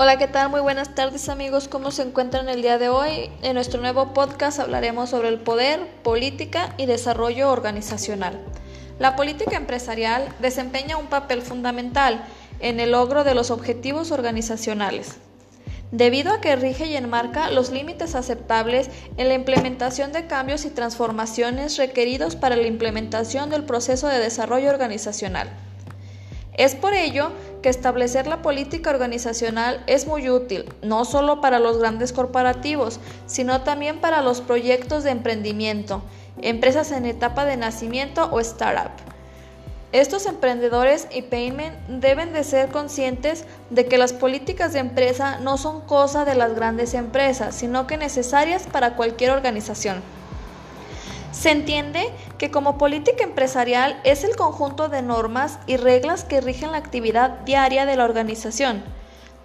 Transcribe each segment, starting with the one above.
Hola, ¿qué tal? Muy buenas tardes amigos. ¿Cómo se encuentran el día de hoy? En nuestro nuevo podcast hablaremos sobre el poder, política y desarrollo organizacional. La política empresarial desempeña un papel fundamental en el logro de los objetivos organizacionales, debido a que rige y enmarca los límites aceptables en la implementación de cambios y transformaciones requeridos para la implementación del proceso de desarrollo organizacional. Es por ello establecer la política organizacional es muy útil, no solo para los grandes corporativos, sino también para los proyectos de emprendimiento, empresas en etapa de nacimiento o startup. Estos emprendedores y payment deben de ser conscientes de que las políticas de empresa no son cosa de las grandes empresas, sino que necesarias para cualquier organización. Se entiende que como política empresarial es el conjunto de normas y reglas que rigen la actividad diaria de la organización,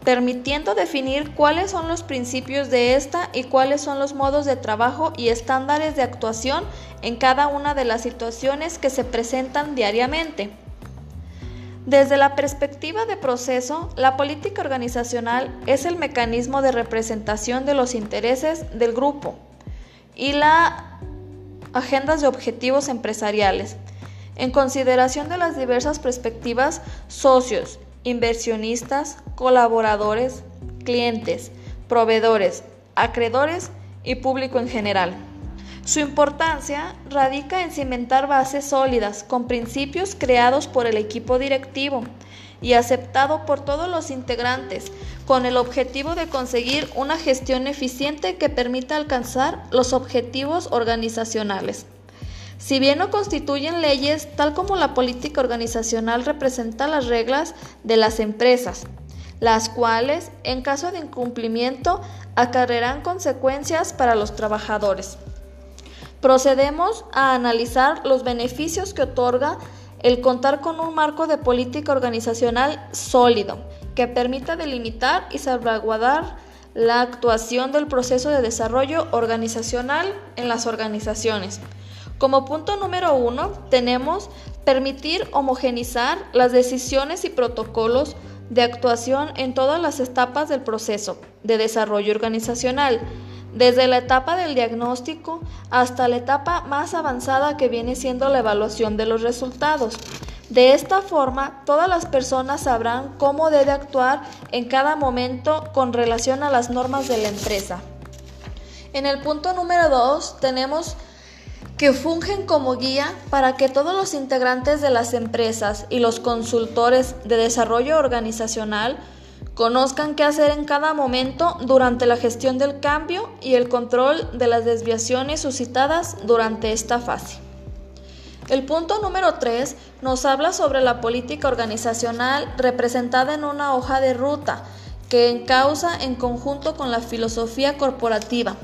permitiendo definir cuáles son los principios de esta y cuáles son los modos de trabajo y estándares de actuación en cada una de las situaciones que se presentan diariamente. Desde la perspectiva de proceso, la política organizacional es el mecanismo de representación de los intereses del grupo y la agendas de objetivos empresariales, en consideración de las diversas perspectivas socios, inversionistas, colaboradores, clientes, proveedores, acreedores y público en general. Su importancia radica en cimentar bases sólidas con principios creados por el equipo directivo y aceptado por todos los integrantes, con el objetivo de conseguir una gestión eficiente que permita alcanzar los objetivos organizacionales. Si bien no constituyen leyes, tal como la política organizacional representa las reglas de las empresas, las cuales, en caso de incumplimiento, acarrearán consecuencias para los trabajadores. Procedemos a analizar los beneficios que otorga el contar con un marco de política organizacional sólido que permita delimitar y salvaguardar la actuación del proceso de desarrollo organizacional en las organizaciones. Como punto número uno, tenemos permitir homogenizar las decisiones y protocolos de actuación en todas las etapas del proceso de desarrollo organizacional desde la etapa del diagnóstico hasta la etapa más avanzada que viene siendo la evaluación de los resultados. De esta forma, todas las personas sabrán cómo debe actuar en cada momento con relación a las normas de la empresa. En el punto número 2 tenemos que fungen como guía para que todos los integrantes de las empresas y los consultores de desarrollo organizacional Conozcan qué hacer en cada momento durante la gestión del cambio y el control de las desviaciones suscitadas durante esta fase. El punto número 3 nos habla sobre la política organizacional representada en una hoja de ruta que encausa en conjunto con la filosofía corporativa.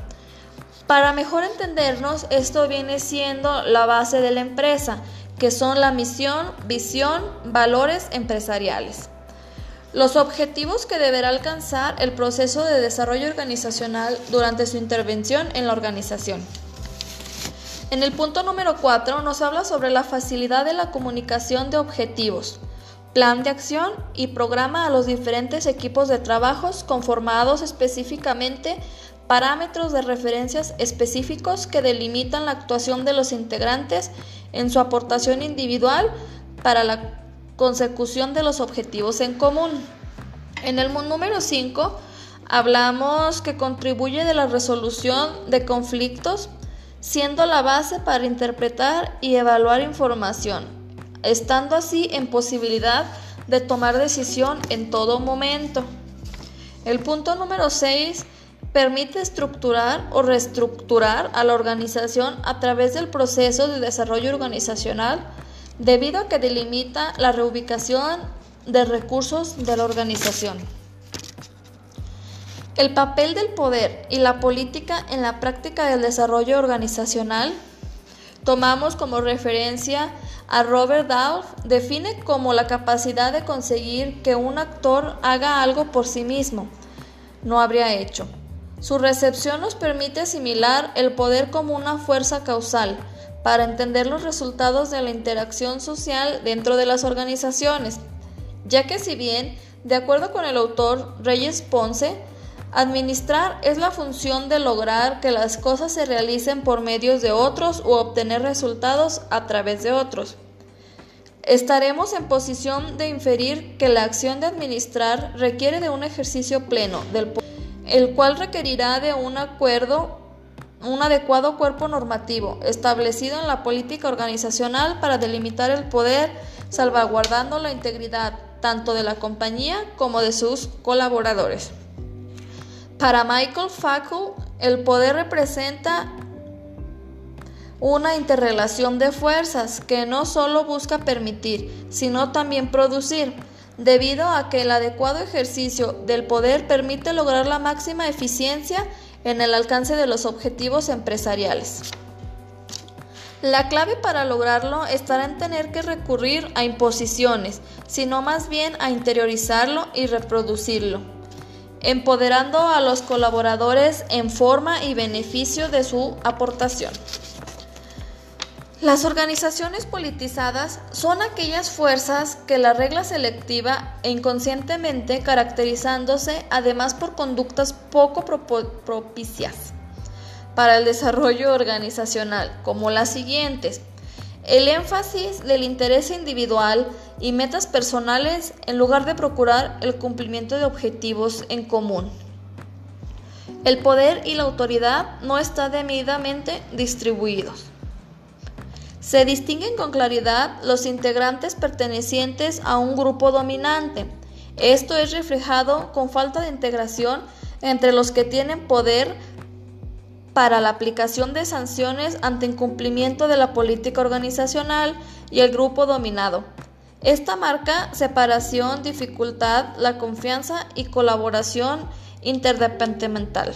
Para mejor entendernos, esto viene siendo la base de la empresa, que son la misión, visión, valores empresariales. Los objetivos que deberá alcanzar el proceso de desarrollo organizacional durante su intervención en la organización. En el punto número 4 nos habla sobre la facilidad de la comunicación de objetivos, plan de acción y programa a los diferentes equipos de trabajos conformados específicamente parámetros de referencias específicos que delimitan la actuación de los integrantes en su aportación individual para la consecución de los objetivos en común. En el número 5 hablamos que contribuye de la resolución de conflictos, siendo la base para interpretar y evaluar información, estando así en posibilidad de tomar decisión en todo momento. El punto número 6 permite estructurar o reestructurar a la organización a través del proceso de desarrollo organizacional debido a que delimita la reubicación de recursos de la organización. El papel del poder y la política en la práctica del desarrollo organizacional tomamos como referencia a Robert Dahl, define como la capacidad de conseguir que un actor haga algo por sí mismo, no habría hecho. Su recepción nos permite asimilar el poder como una fuerza causal, para entender los resultados de la interacción social dentro de las organizaciones, ya que si bien De acuerdo con el autor Reyes Ponce, administrar es la función de lograr que las cosas se realicen por medios de otros u obtener resultados a través de otros. Estaremos en posición de inferir que la acción de administrar requiere de un ejercicio pleno del el cual requerirá de un acuerdo un adecuado cuerpo normativo establecido en la política organizacional para delimitar el poder, salvaguardando la integridad tanto de la compañía como de sus colaboradores. Para Michael Fackel, el poder representa una interrelación de fuerzas que no solo busca permitir, sino también producir, debido a que el adecuado ejercicio del poder permite lograr la máxima eficiencia en el alcance de los objetivos empresariales. La clave para lograrlo estará en tener que recurrir a imposiciones, sino más bien a interiorizarlo y reproducirlo, empoderando a los colaboradores en forma y beneficio de su aportación. Las organizaciones politizadas son aquellas fuerzas que la regla selectiva e inconscientemente caracterizándose además por conductas poco propicias para el desarrollo organizacional, como las siguientes. El énfasis del interés individual y metas personales en lugar de procurar el cumplimiento de objetivos en común. El poder y la autoridad no están debidamente distribuidos. Se distinguen con claridad los integrantes pertenecientes a un grupo dominante. Esto es reflejado con falta de integración entre los que tienen poder para la aplicación de sanciones ante incumplimiento de la política organizacional y el grupo dominado. Esta marca separación, dificultad, la confianza y colaboración interdepartamental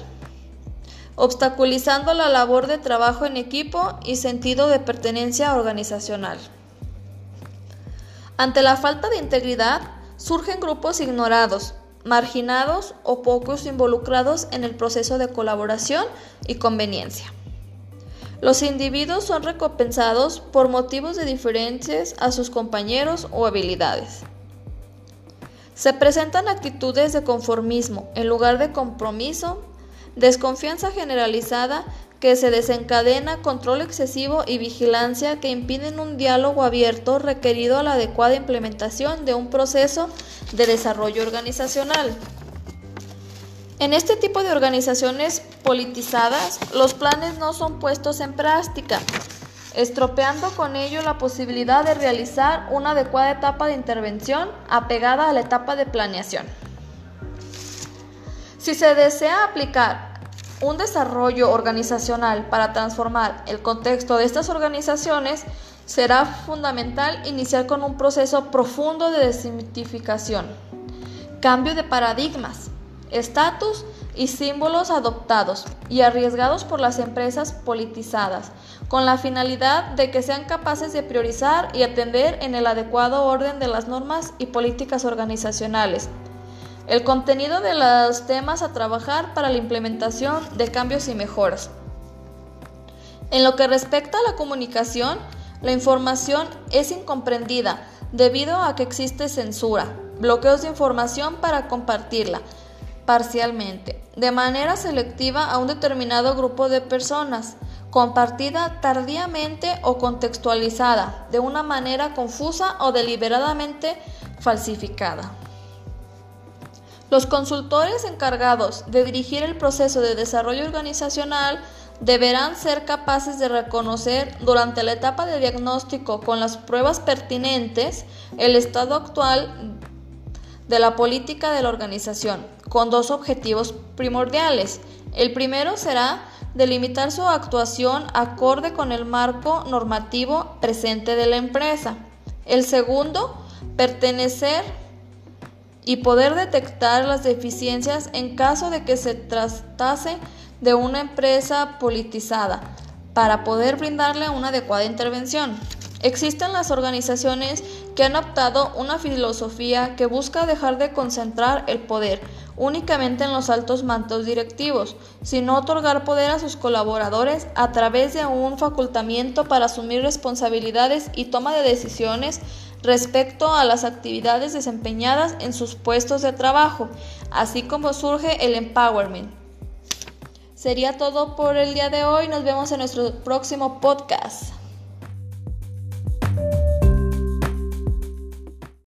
obstaculizando la labor de trabajo en equipo y sentido de pertenencia organizacional. Ante la falta de integridad, surgen grupos ignorados, marginados o pocos involucrados en el proceso de colaboración y conveniencia. Los individuos son recompensados por motivos de diferencias a sus compañeros o habilidades. Se presentan actitudes de conformismo en lugar de compromiso desconfianza generalizada que se desencadena, control excesivo y vigilancia que impiden un diálogo abierto requerido a la adecuada implementación de un proceso de desarrollo organizacional. En este tipo de organizaciones politizadas, los planes no son puestos en práctica, estropeando con ello la posibilidad de realizar una adecuada etapa de intervención apegada a la etapa de planeación. Si se desea aplicar un desarrollo organizacional para transformar el contexto de estas organizaciones, será fundamental iniciar con un proceso profundo de desmitificación, cambio de paradigmas, estatus y símbolos adoptados y arriesgados por las empresas politizadas, con la finalidad de que sean capaces de priorizar y atender en el adecuado orden de las normas y políticas organizacionales el contenido de los temas a trabajar para la implementación de cambios y mejoras. En lo que respecta a la comunicación, la información es incomprendida debido a que existe censura, bloqueos de información para compartirla parcialmente, de manera selectiva a un determinado grupo de personas, compartida tardíamente o contextualizada, de una manera confusa o deliberadamente falsificada. Los consultores encargados de dirigir el proceso de desarrollo organizacional deberán ser capaces de reconocer durante la etapa de diagnóstico con las pruebas pertinentes el estado actual de la política de la organización, con dos objetivos primordiales. El primero será delimitar su actuación acorde con el marco normativo presente de la empresa. El segundo, pertenecer y poder detectar las deficiencias en caso de que se tratase de una empresa politizada para poder brindarle una adecuada intervención. Existen las organizaciones que han optado una filosofía que busca dejar de concentrar el poder únicamente en los altos mantos directivos, sino otorgar poder a sus colaboradores a través de un facultamiento para asumir responsabilidades y toma de decisiones respecto a las actividades desempeñadas en sus puestos de trabajo, así como surge el empowerment. Sería todo por el día de hoy, nos vemos en nuestro próximo podcast.